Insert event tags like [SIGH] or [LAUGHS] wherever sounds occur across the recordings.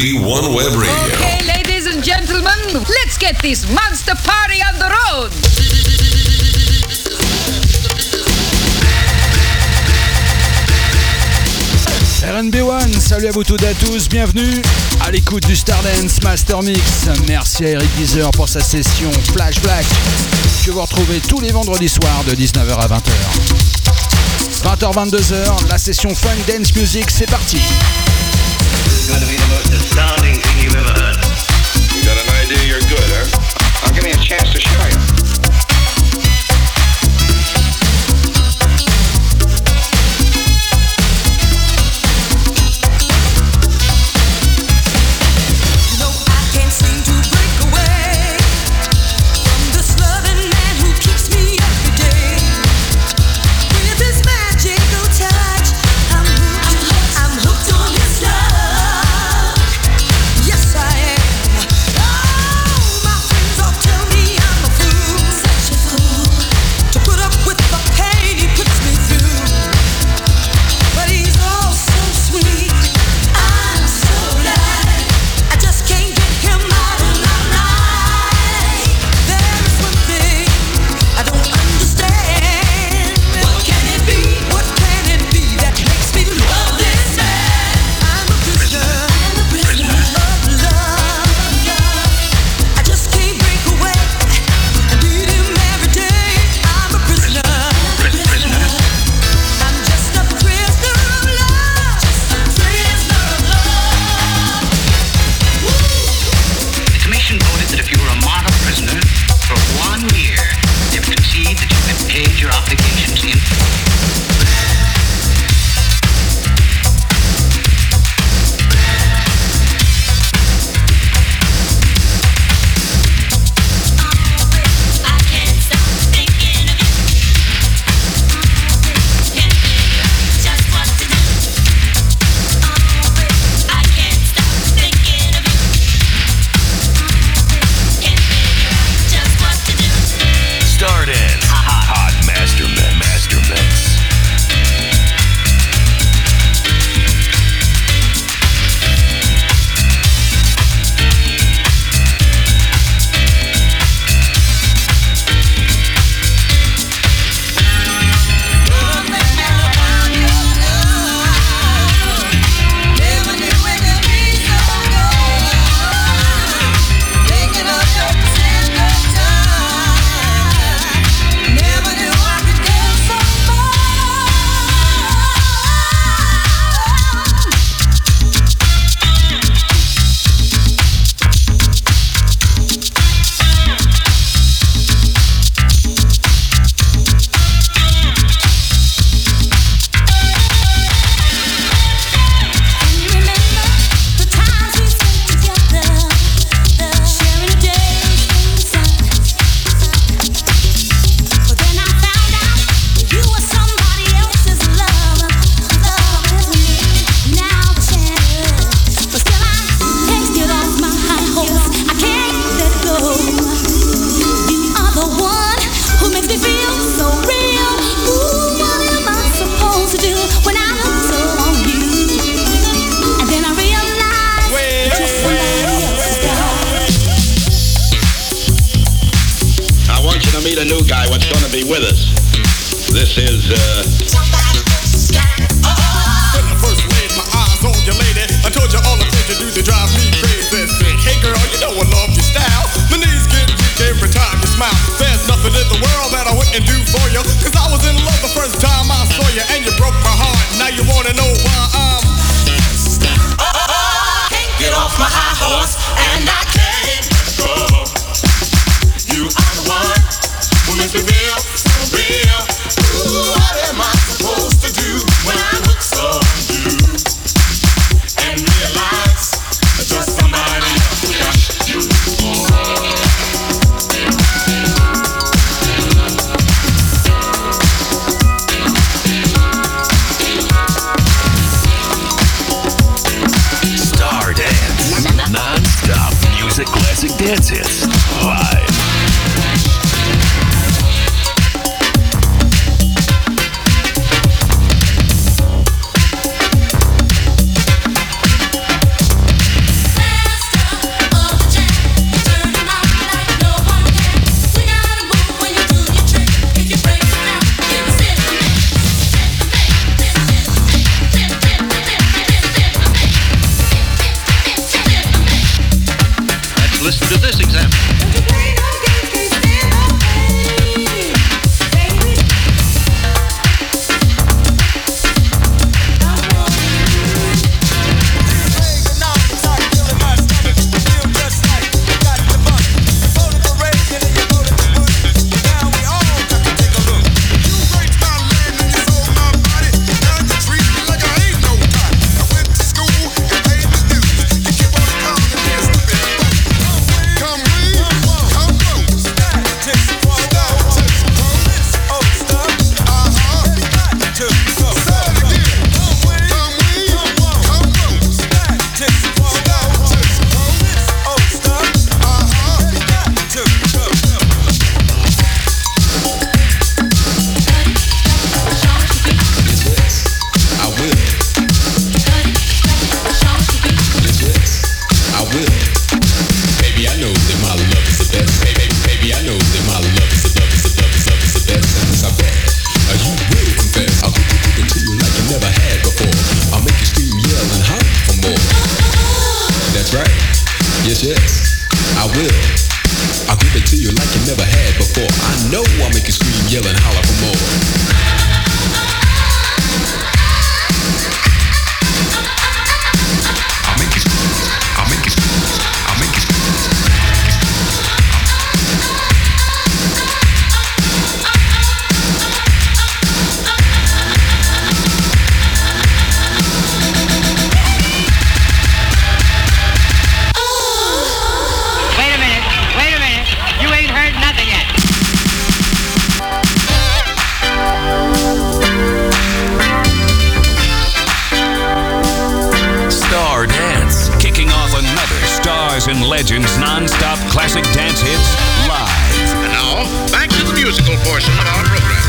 B1 Web Radio. Okay, ladies and gentlemen, let's get this monster party on the road. RNB1, salut à vous toutes et à tous, bienvenue à l'écoute du Stardance Master Mix. Merci à Eric Geezer pour sa session Flash Black que vous retrouvez tous les vendredis soirs de 19h à 20h. 20h-22h, la session Funk Dance Music, c'est parti. Going to be the most astounding thing you've ever heard. You got an idea you're good, huh? Now give me a chance to show you. Portion of our program.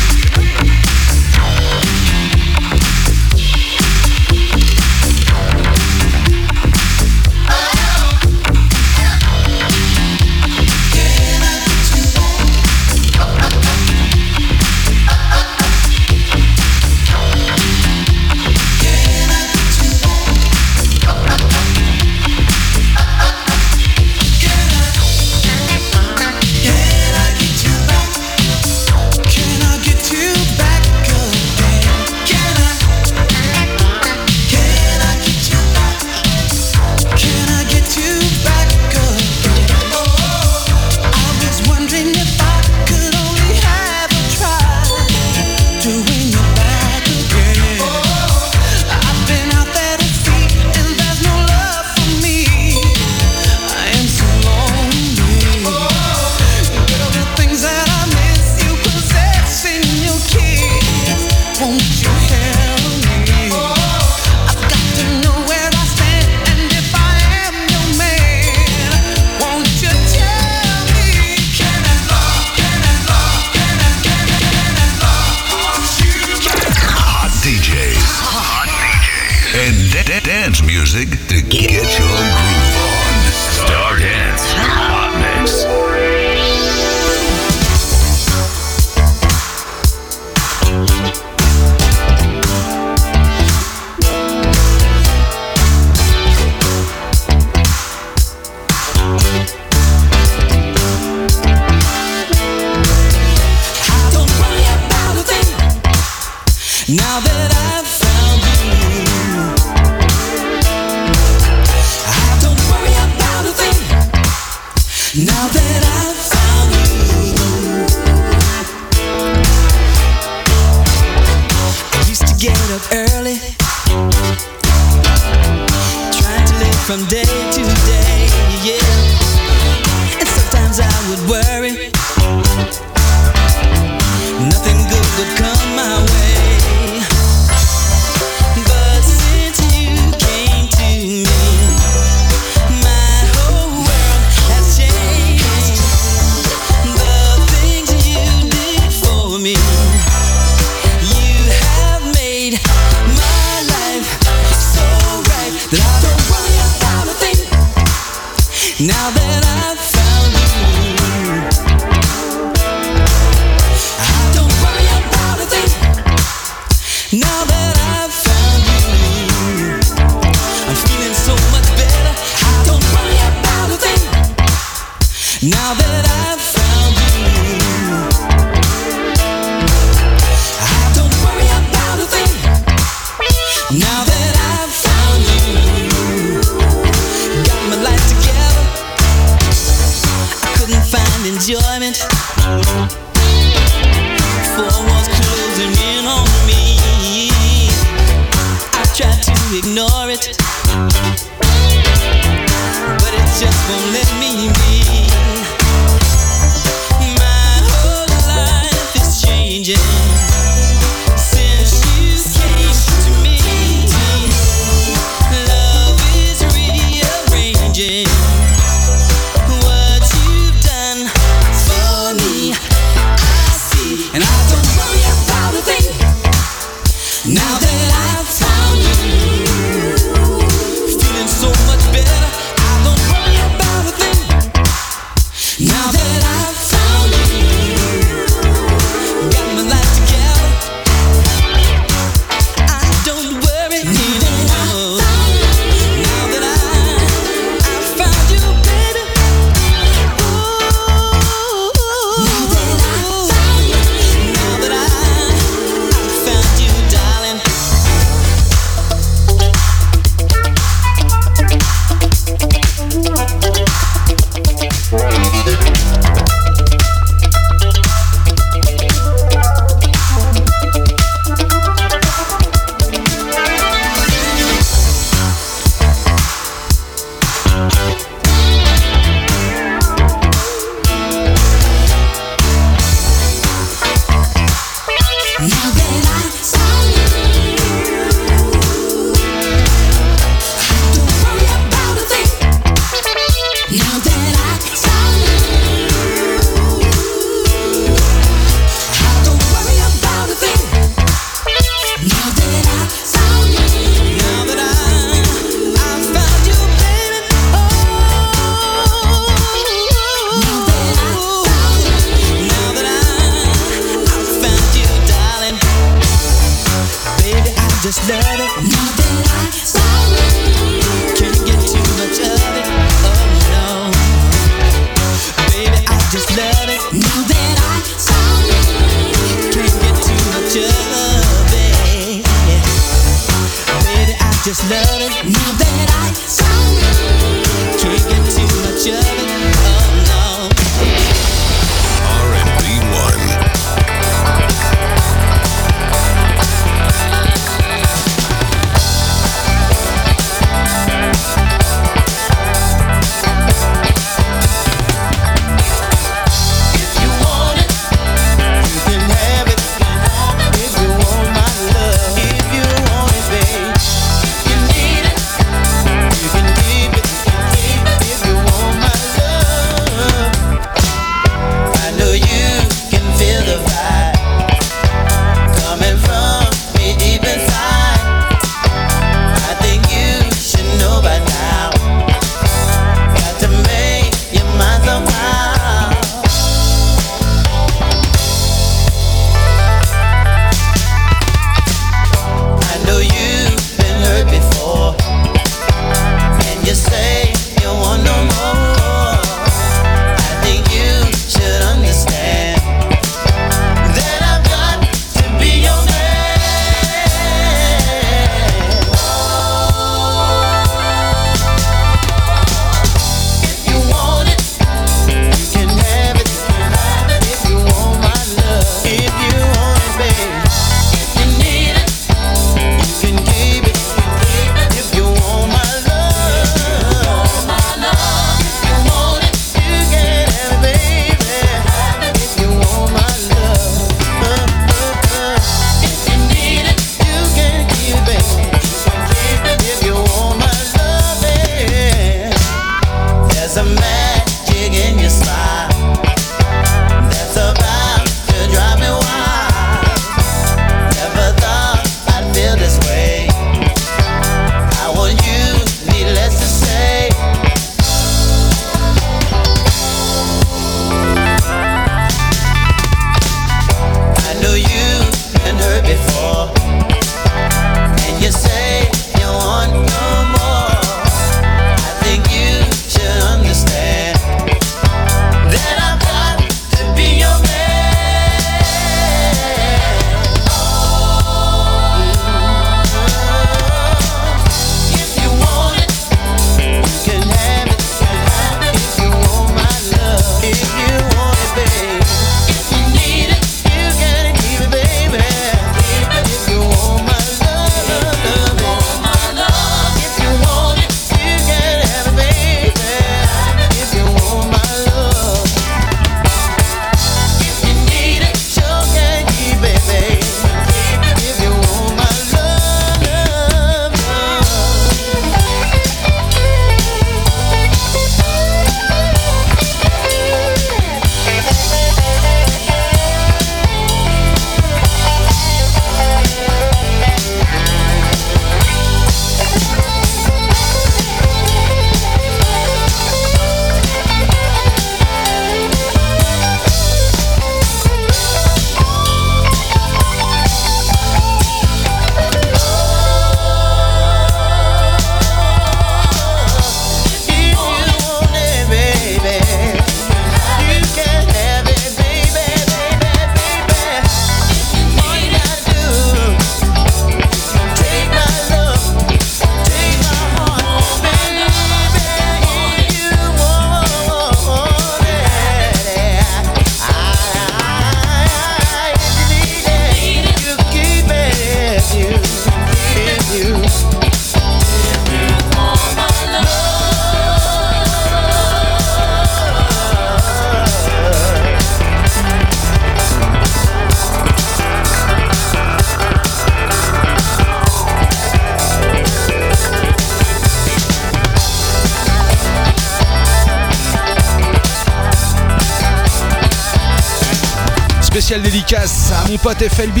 spéciale dédicace à mon pote FLB,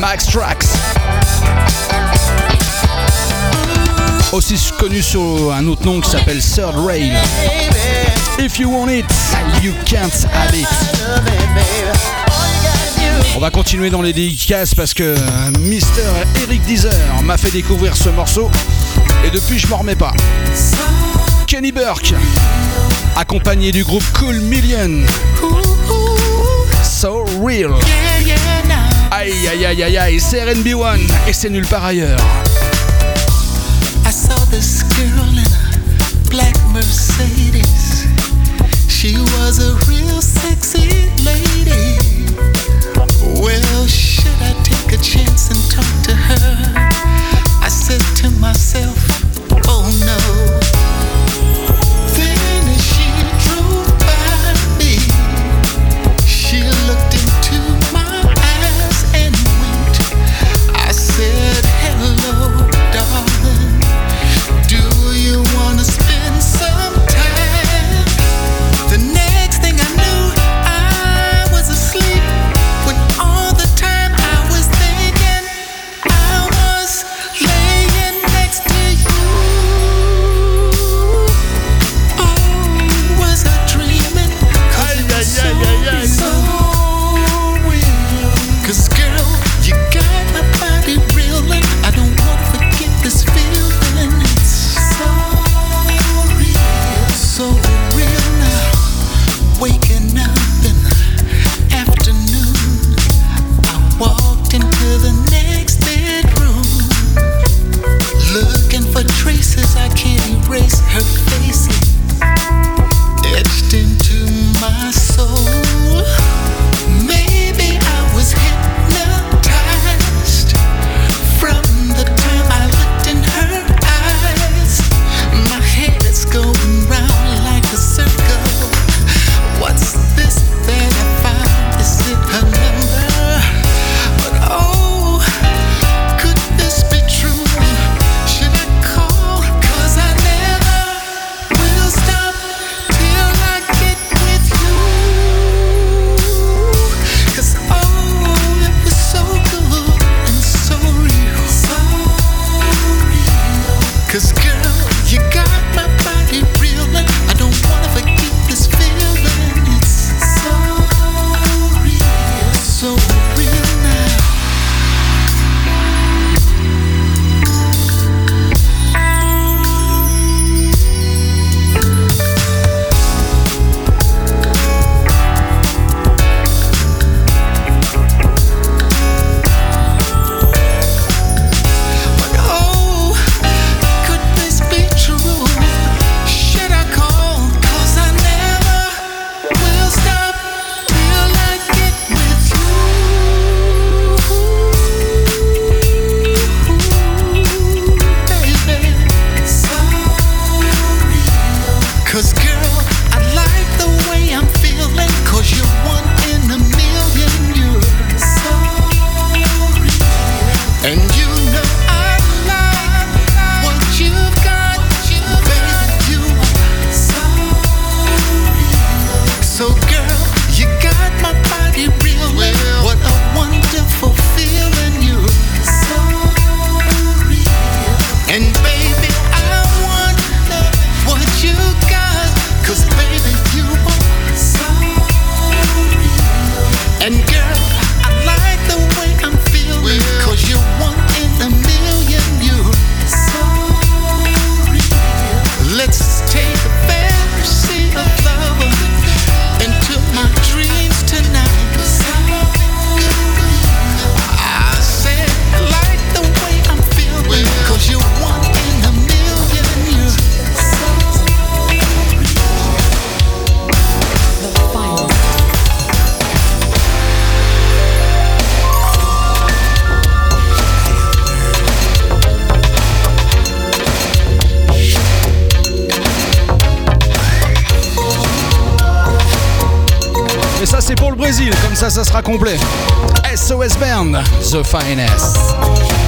Max Trax. Aussi connu sous un autre nom qui s'appelle Third Rail. If you want it, you can't have it. On va continuer dans les dédicaces parce que euh, Mister Eric Deezer m'a fait découvrir ce morceau et depuis je m'en remets pas. Kenny Burke, accompagné du groupe Cool Million. Real. yeah, aïe aïe aïe aïe, c'est RNB1 et c'est nulle part ailleurs. I saw this girl in a black Mercedes. She was a real sexy lady. Well, should I take a chance and talk to her? I said to myself. so ça, ça sera complet. SOS Band, The Finest.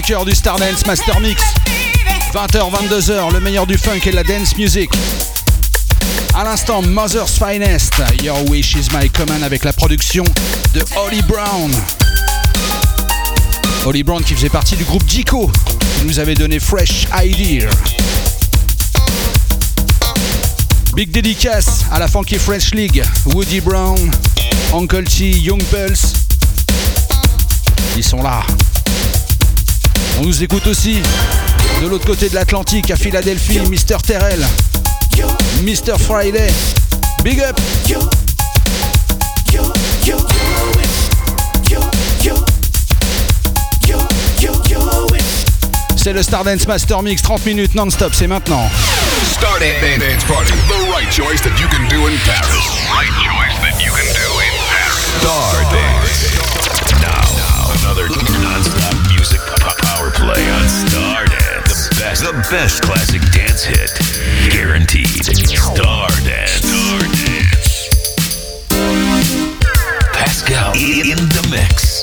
Cœur du Stardance Master Mix. 20h, 22h, le meilleur du funk et de la dance music. À l'instant, Mother's Finest, Your Wish is My Command avec la production de Holly Brown. Holly Brown qui faisait partie du groupe Jico, qui nous avait donné Fresh Idea. Big dédicace à la Funky French League, Woody Brown, Uncle T, Young Pulse. Ils sont là. On nous écoute aussi de l'autre côté de l'Atlantique à Philadelphie, Mr. Terrell, Mr. Friday. Big up! C'est le Stardance Master Mix, 30 minutes non-stop, c'est maintenant. Stardance Dance Party. The right choice that you can do in Paris. Right choice that you can do in Paris. Stardance. Now, another non-stop music po- power play on Stardance. The best, the best classic dance hit, guaranteed. Stardance. Stardance. Pascal in the mix.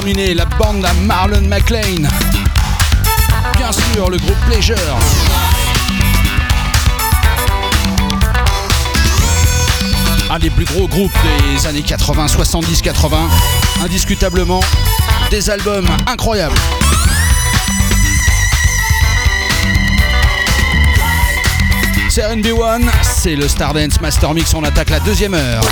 terminer la bande à Marlon McLean. Bien sûr, le groupe Pleasure. Un des plus gros groupes des années 80, 70, 80. Indiscutablement, des albums incroyables. C'est RB1, c'est le Stardance Master Mix, on attaque la deuxième heure.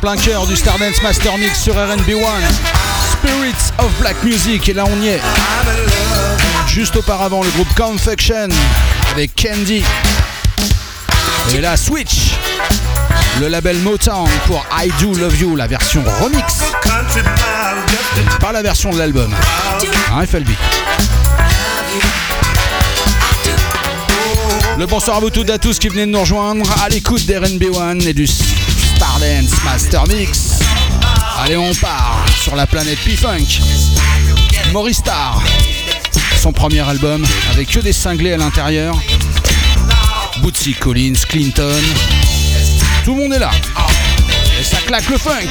Plein cœur du Stardance Master Mix sur RNB1. Spirits of Black Music, et là on y est. Juste auparavant, le groupe Confection avec Candy. Et là, Switch, le label Motown pour I Do Love You, la version remix. Pas la version de l'album. Hein, FLB. Le bonsoir à vous toutes et à tous qui venez de nous rejoindre à l'écoute d'RNB1 et du Stardance Master Mix. Allez, on part sur la planète P-Funk. Maurice Starr, son premier album avec que des cinglés à l'intérieur. Bootsy Collins, Clinton. Tout le monde est là. Et ça claque le funk.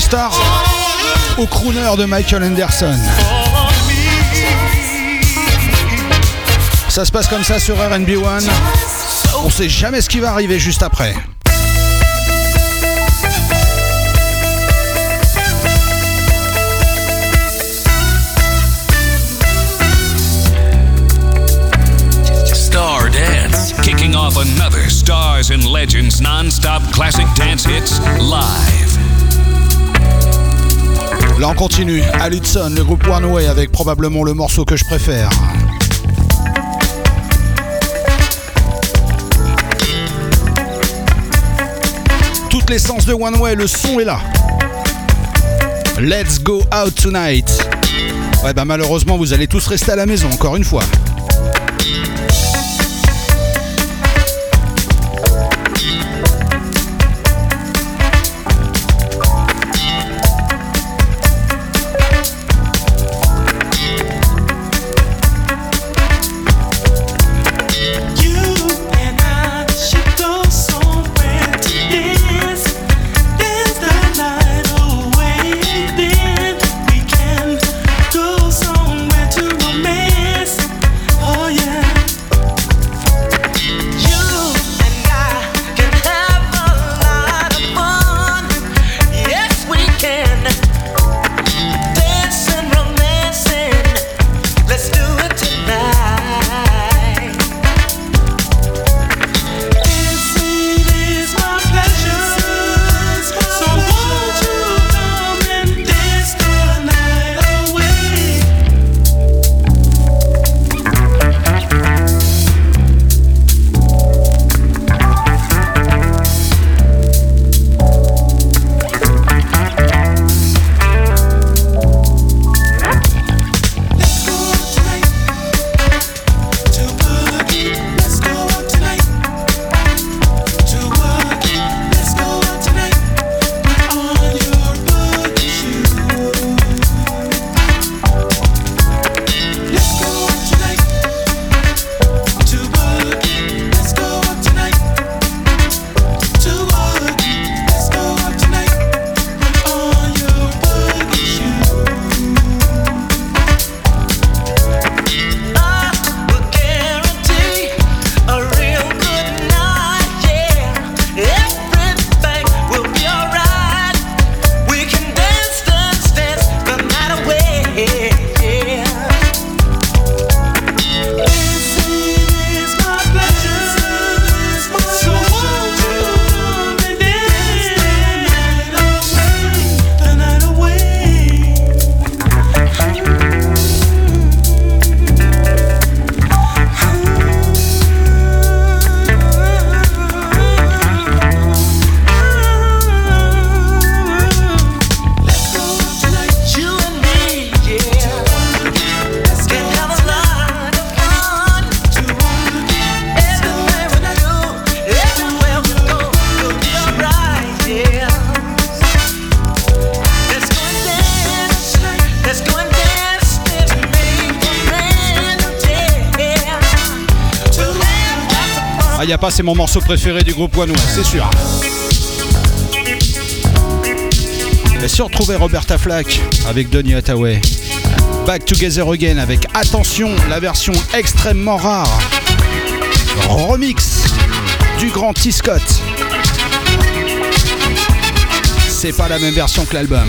Starr au crooner de Michael Anderson. Ça se passe comme ça sur RB One. On sait jamais ce qui va arriver juste après. Star Dance, kicking off another Stars and Legends non-stop classic dance hits live. Là, on continue. À Hudson, le groupe One Way avec probablement le morceau que je préfère. Toute l'essence de One Way, le son est là. Let's go out tonight. Ouais, bah malheureusement, vous allez tous rester à la maison, encore une fois. C'est mon morceau préféré du groupe One c'est sûr. Et si on retrouvait Roberta Flack avec Donny Hathaway Back Together Again avec attention, la version extrêmement rare. Remix du grand T. Scott. C'est pas la même version que l'album.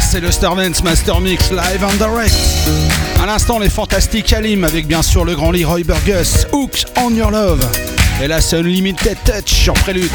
C'est le Starvance Master Mix live and direct. À l'instant, les fantastiques Alim avec bien sûr le grand Leroy Burgess, Hook on Your Love. Et la seule Limited Touch sur Prélude.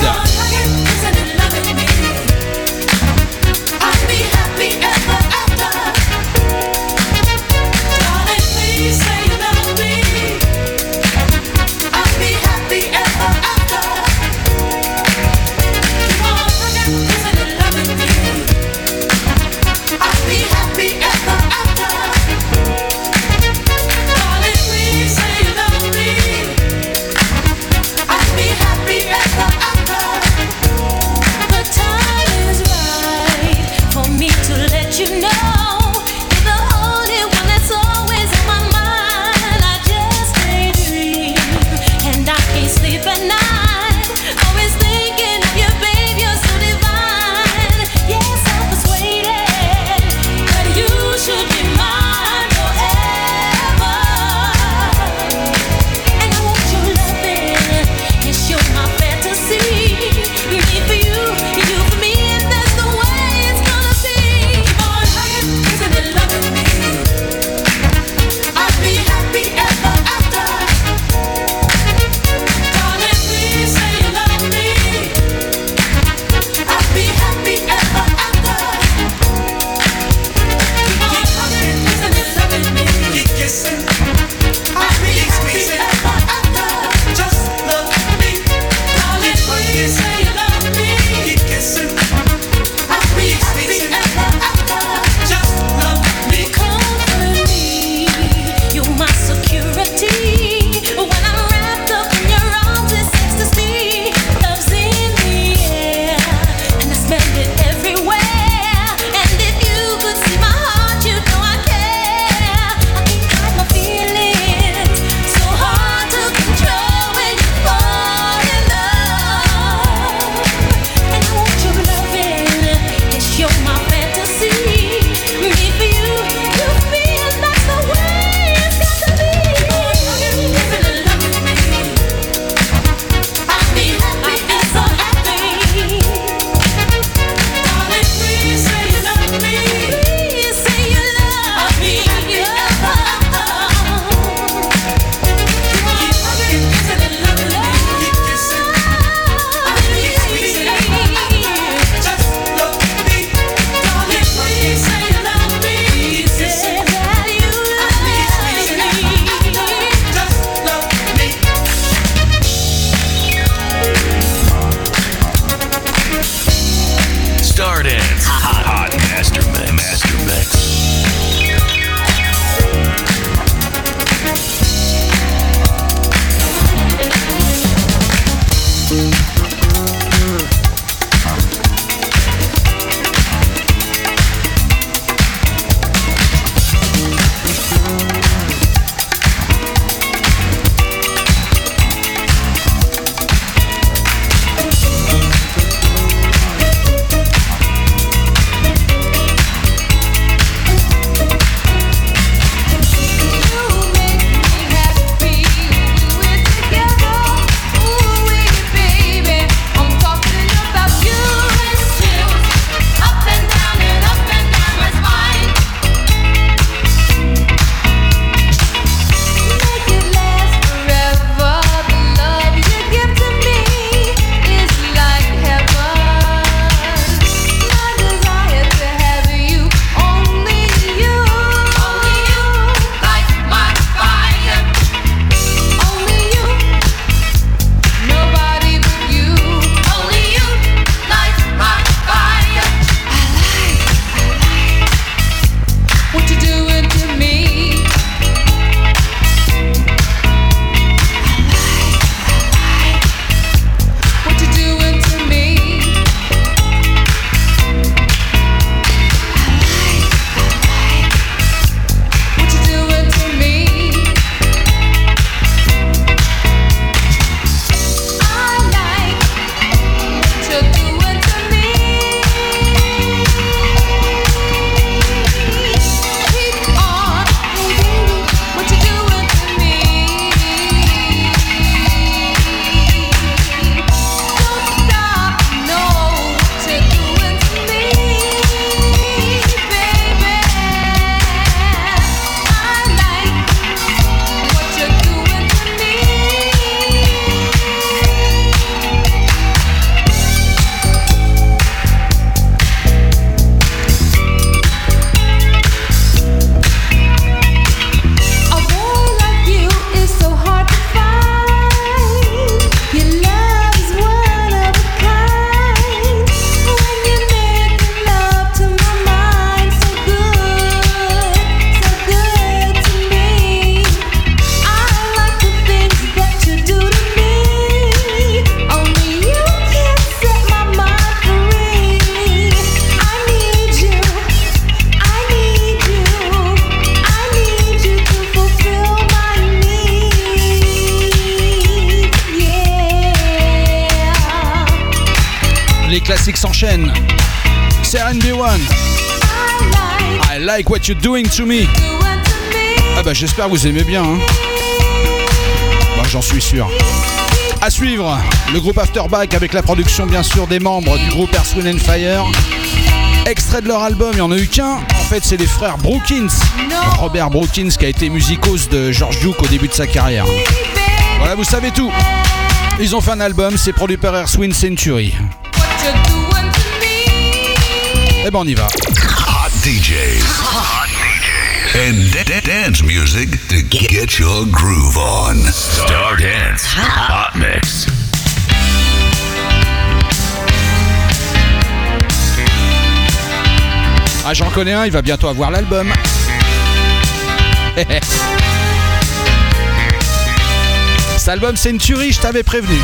Ah bah j'espère que vous aimez bien. Hein. Bah j'en suis sûr. À suivre, le groupe Afterback avec la production bien sûr des membres du groupe Earth, and Fire. Extrait de leur album, il n'y en a eu qu'un. En fait, c'est les frères Brookins. Robert Brookins qui a été musicos de George Duke au début de sa carrière. Voilà, vous savez tout. Ils ont fait un album, c'est produit par Earth, Wind Century. Eh ben on y va. Hot DJs. And da- da- dance music to get your groove on. Star Dance Hot Mix. Ah, j'en connais un, il va bientôt avoir l'album. [LAUGHS] Cet album Century, je t'avais prévenu.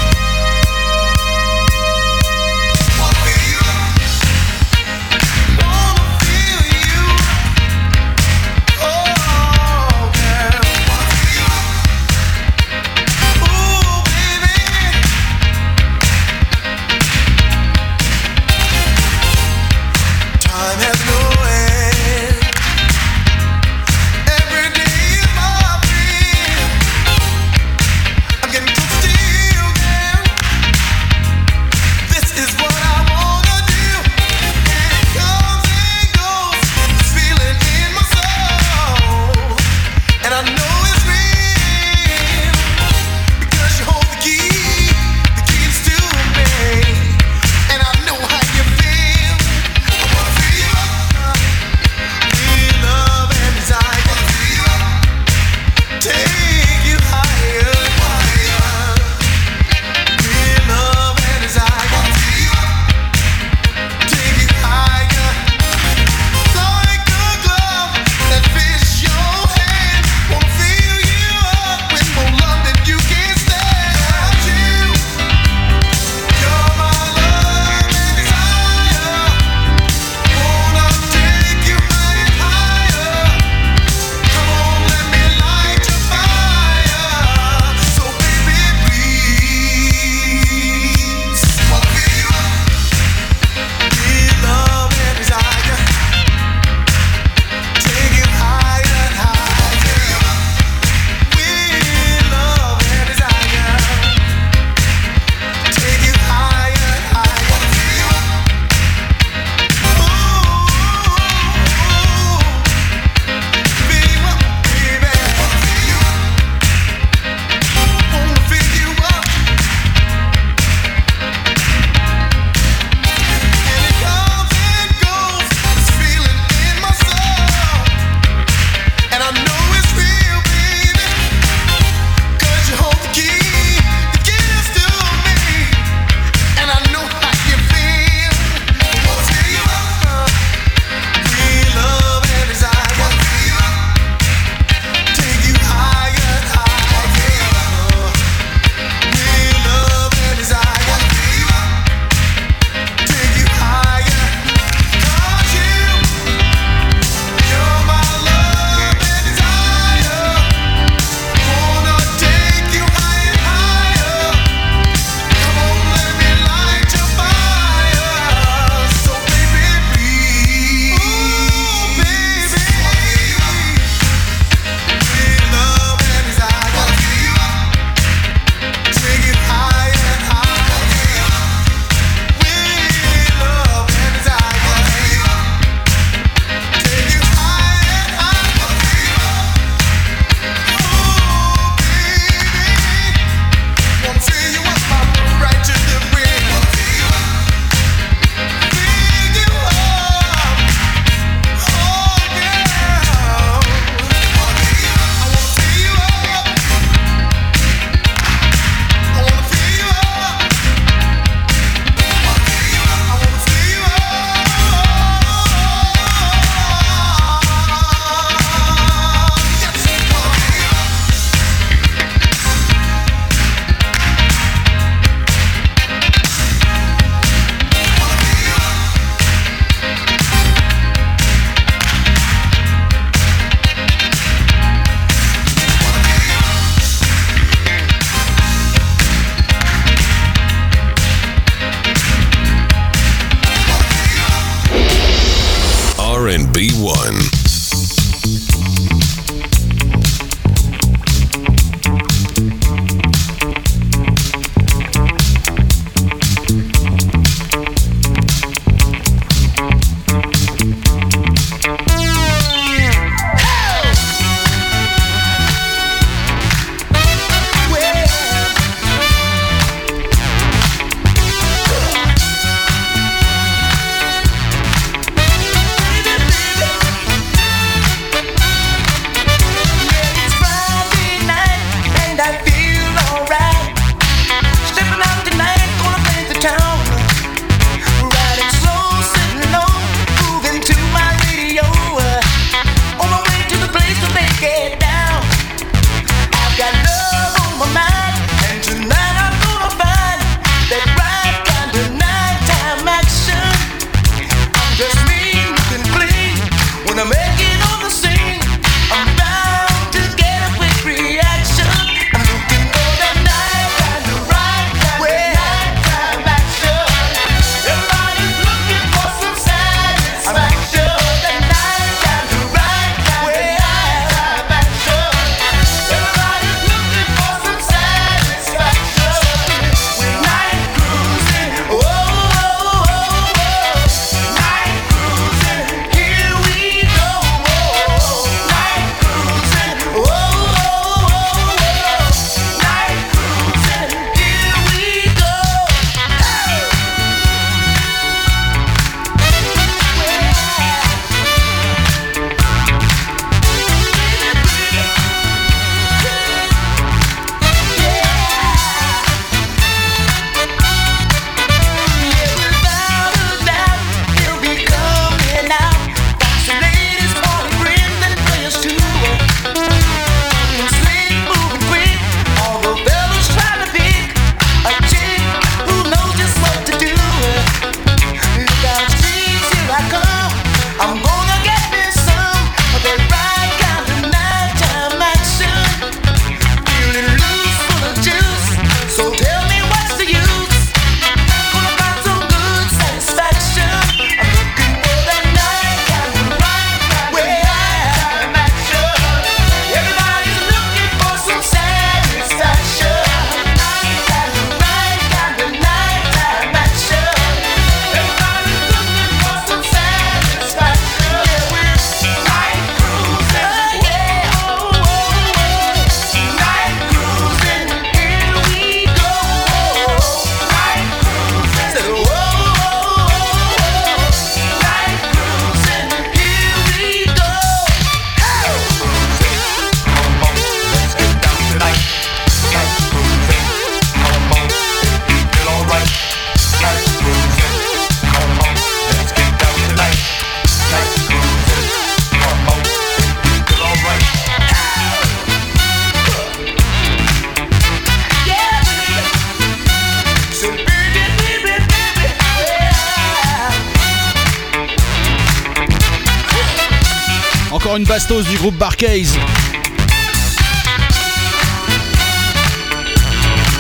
groupe Barcase.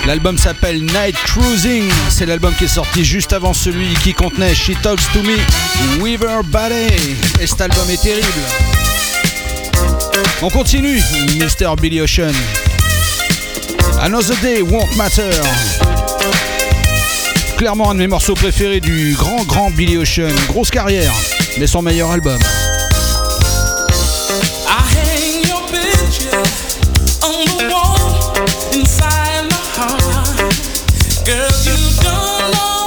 L'album s'appelle Night Cruising. C'est l'album qui est sorti juste avant celui qui contenait She Talks to Me, Weaver Ballet. Et cet album est terrible. On continue, Mr. Billy Ocean. Another Day Won't Matter. Clairement un de mes morceaux préférés du grand grand Billy Ocean. Grosse carrière, mais son meilleur album. Girl, you don't know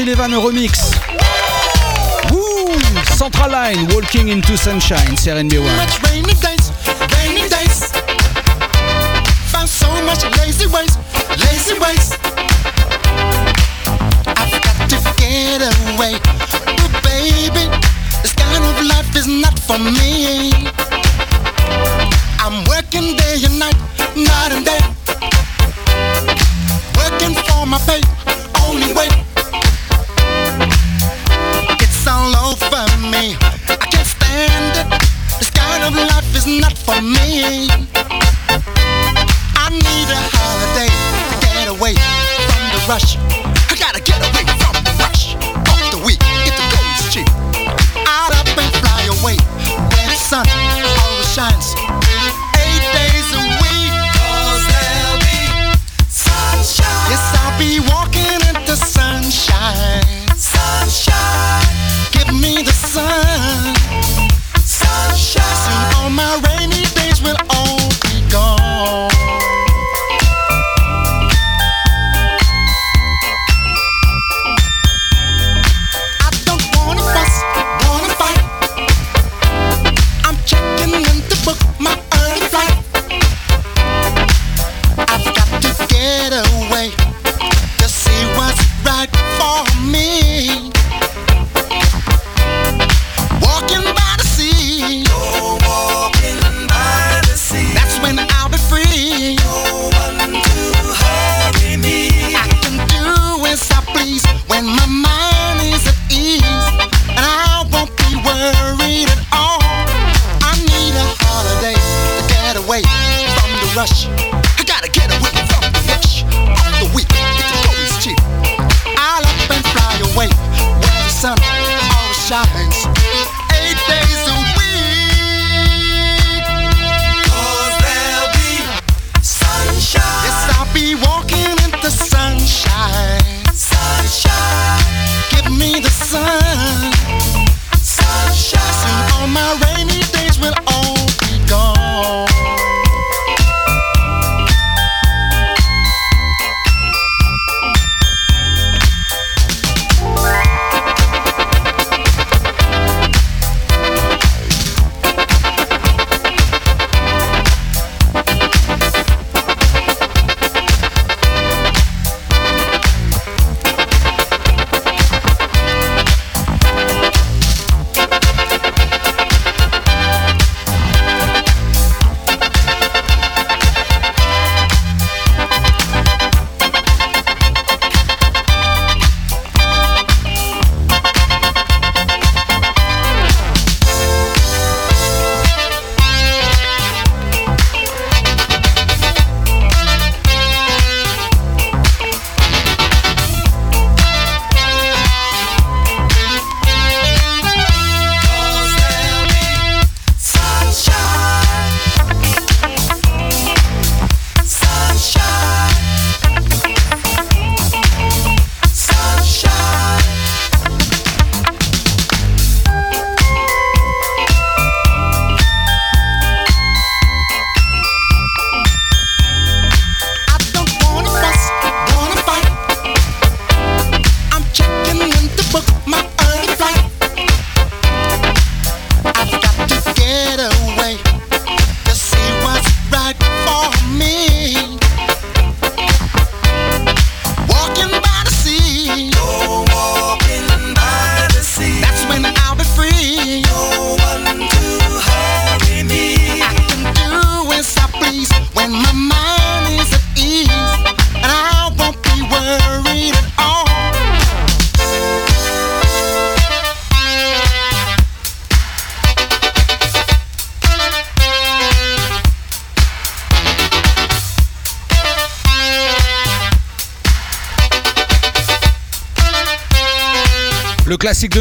Gary Levan Central Line, Walking into Sunshine, c'est RNB 1.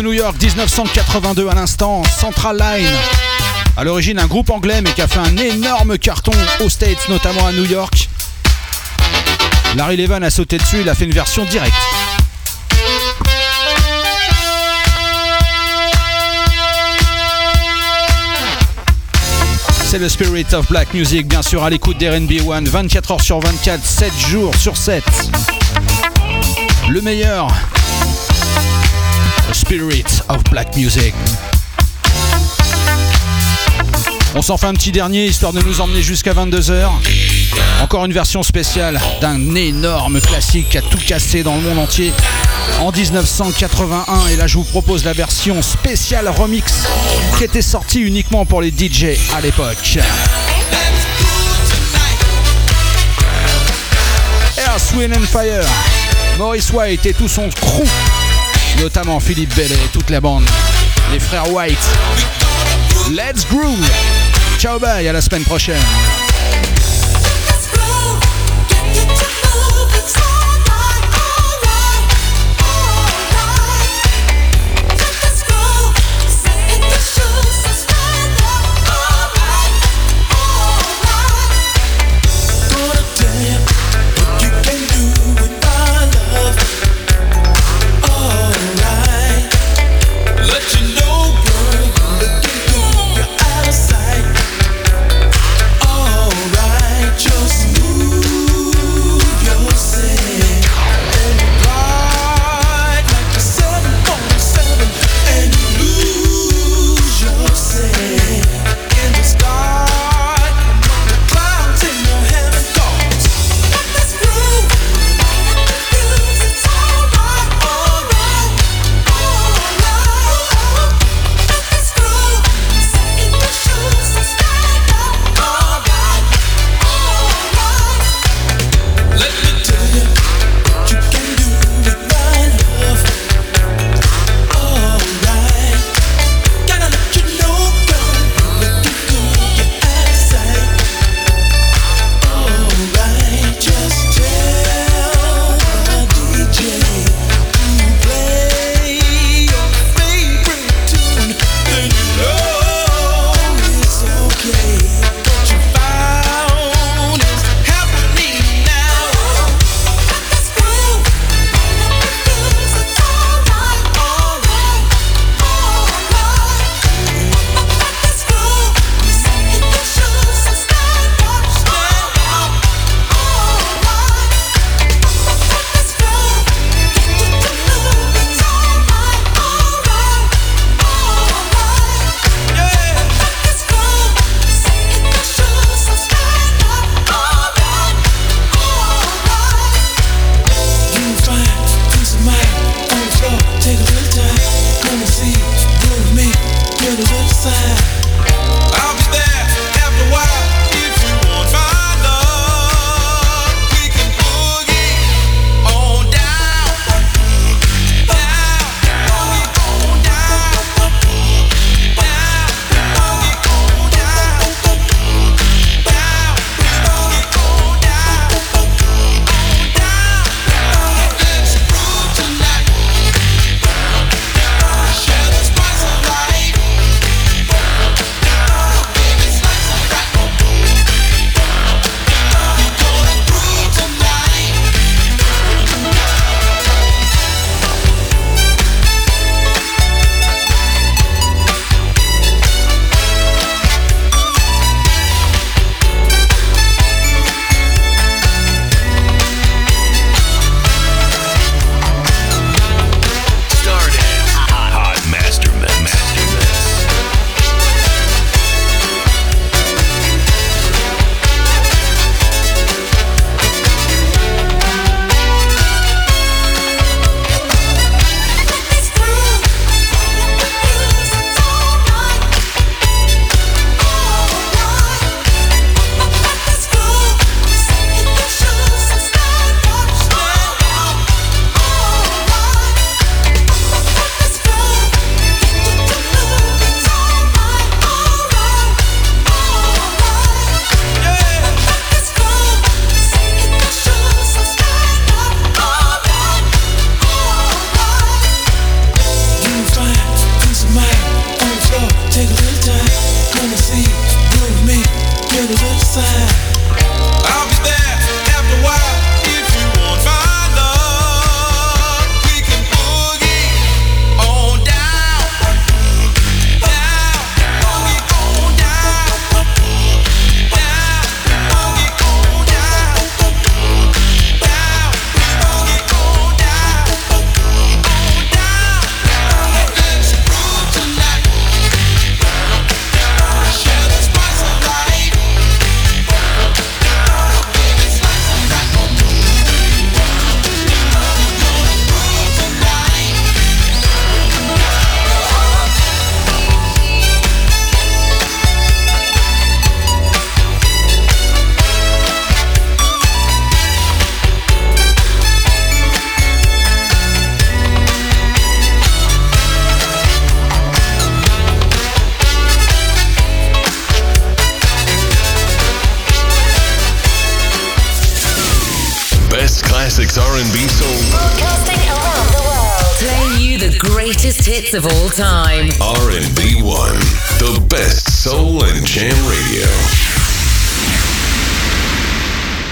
New York 1982 à l'instant, Central Line. À l'origine un groupe anglais mais qui a fait un énorme carton aux States, notamment à New York. Larry Levan a sauté dessus, il a fait une version directe. C'est le Spirit of Black Music, bien sûr, à l'écoute d'RB One, 24 heures sur 24, 7 jours sur 7. Le meilleur, Spirit of Black Music. On s'en fait un petit dernier histoire de nous emmener jusqu'à 22h. Encore une version spéciale d'un énorme classique qui a tout cassé dans le monde entier en 1981. Et là, je vous propose la version spéciale remix qui était sortie uniquement pour les DJ à l'époque. Air, Swing and Fire, Maurice White et tout son crew, notamment Philippe Bellet et toute la bande, les frères White. Let's groove! Ciao, bye, à la semaine prochaine.